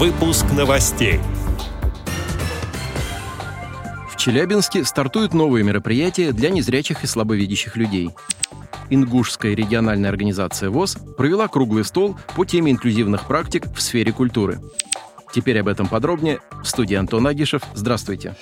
Выпуск новостей. В Челябинске стартуют новые мероприятия для незрячих и слабовидящих людей. Ингушская региональная организация ВОЗ провела круглый стол по теме инклюзивных практик в сфере культуры. Теперь об этом подробнее. В студии Антон Агишев. Здравствуйте.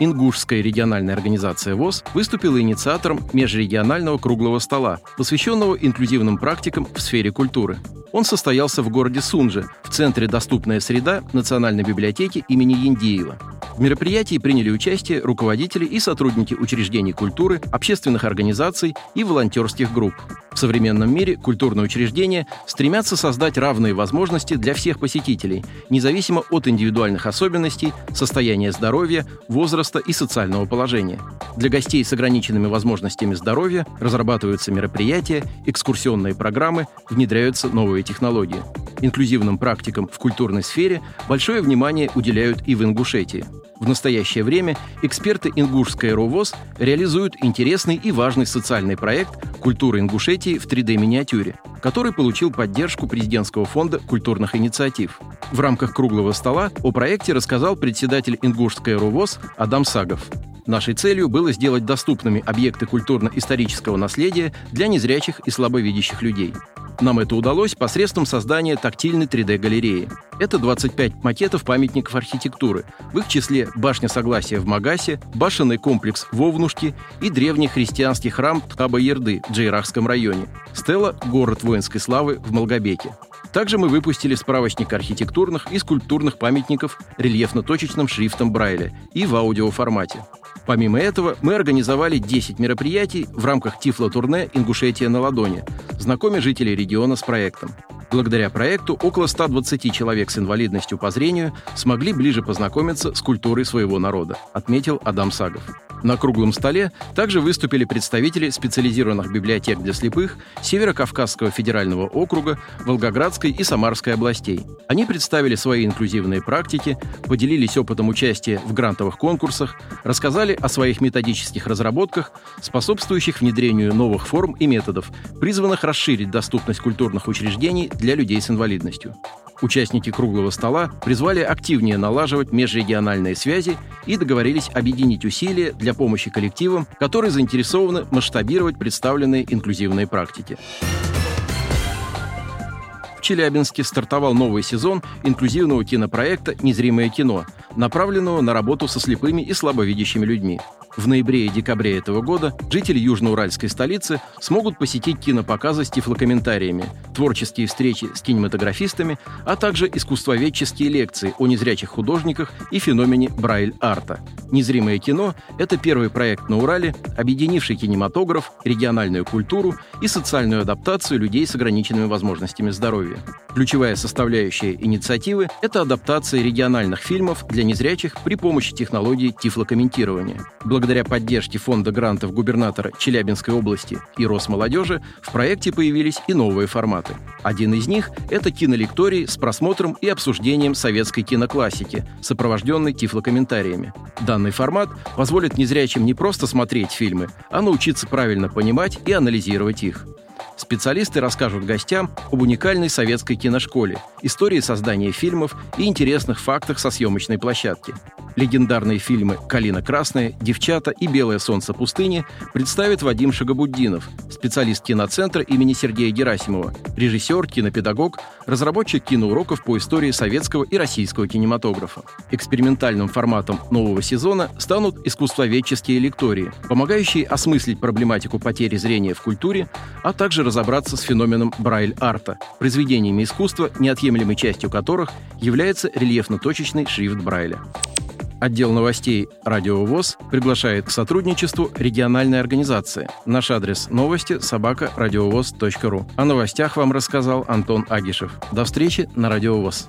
Ингушская региональная организация ВОЗ выступила инициатором межрегионального круглого стола, посвященного инклюзивным практикам в сфере культуры. Он состоялся в городе Сунже, в центре «Доступная среда» Национальной библиотеки имени Яндеева. В мероприятии приняли участие руководители и сотрудники учреждений культуры, общественных организаций и волонтерских групп. В современном мире культурные учреждения стремятся создать равные возможности для всех посетителей, независимо от индивидуальных особенностей, состояния здоровья, возраста и социального положения. Для гостей с ограниченными возможностями здоровья разрабатываются мероприятия, экскурсионные программы, внедряются новые технологии. Инклюзивным практикам в культурной сфере большое внимание уделяют и в Ингушетии. В настоящее время эксперты Ингушской РОВОЗ реализуют интересный и важный социальный проект «Культура Ингушетии в 3D-миниатюре», который получил поддержку президентского фонда культурных инициатив. В рамках круглого стола о проекте рассказал председатель Ингушской РОВОЗ Адам Сагов. Нашей целью было сделать доступными объекты культурно-исторического наследия для незрячих и слабовидящих людей. Нам это удалось посредством создания тактильной 3D-галереи. Это 25 макетов памятников архитектуры, в их числе башня Согласия в Магасе, башенный комплекс в Овнушке и древний христианский храм Тхаба-Ерды в Джейрахском районе, стела «Город воинской славы» в Малгобеке. Также мы выпустили справочник архитектурных и скульптурных памятников рельефно-точечным шрифтом Брайля и в аудиоформате. Помимо этого, мы организовали 10 мероприятий в рамках Тифло-турне «Ингушетия на ладони», знакомя жителей региона с проектом. Благодаря проекту около 120 человек с инвалидностью по зрению смогли ближе познакомиться с культурой своего народа, отметил Адам Сагов. На круглом столе также выступили представители специализированных библиотек для слепых Северо-Кавказского федерального округа, Волгоградской и Самарской областей. Они представили свои инклюзивные практики, поделились опытом участия в грантовых конкурсах, рассказали о своих методических разработках, способствующих внедрению новых форм и методов, призванных расширить доступность культурных учреждений для людей с инвалидностью. Участники круглого стола призвали активнее налаживать межрегиональные связи и договорились объединить усилия для помощи коллективам, которые заинтересованы масштабировать представленные инклюзивные практики. В Челябинске стартовал новый сезон инклюзивного кинопроекта «Незримое кино», направленного на работу со слепыми и слабовидящими людьми. В ноябре и декабре этого года жители южноуральской столицы смогут посетить кинопоказы с тифлокомментариями, творческие встречи с кинематографистами, а также искусствоведческие лекции о незрячих художниках и феномене Брайль-арта. «Незримое кино» — это первый проект на Урале, объединивший кинематограф, региональную культуру и социальную адаптацию людей с ограниченными возможностями здоровья. Ключевая составляющая инициативы — это адаптация региональных фильмов для незрячих при помощи технологии тифлокомментирования. Благодаря поддержке фонда грантов губернатора Челябинской области и Росмолодежи в проекте появились и новые форматы. Один из них – это кинолекторий с просмотром и обсуждением советской киноклассики, сопровожденной тифлокомментариями. Данный формат позволит незрячим не просто смотреть фильмы, а научиться правильно понимать и анализировать их. Специалисты расскажут гостям об уникальной советской киношколе, истории создания фильмов и интересных фактах со съемочной площадки. Легендарные фильмы «Калина красная», «Девчата» и «Белое солнце пустыни» представит Вадим Шагабуддинов, специалист киноцентра имени Сергея Герасимова, режиссер, кинопедагог, разработчик киноуроков по истории советского и российского кинематографа. Экспериментальным форматом нового сезона станут искусствоведческие лектории, помогающие осмыслить проблематику потери зрения в культуре, а также разобраться с феноменом Брайль-арта, произведениями искусства, неотъемлемой частью которых является рельефно-точечный шрифт Брайля. Отдел новостей «Радио ВОЗ» приглашает к сотрудничеству региональной организации. Наш адрес новости – собака ру. О новостях вам рассказал Антон Агишев. До встречи на «Радио ВОЗ».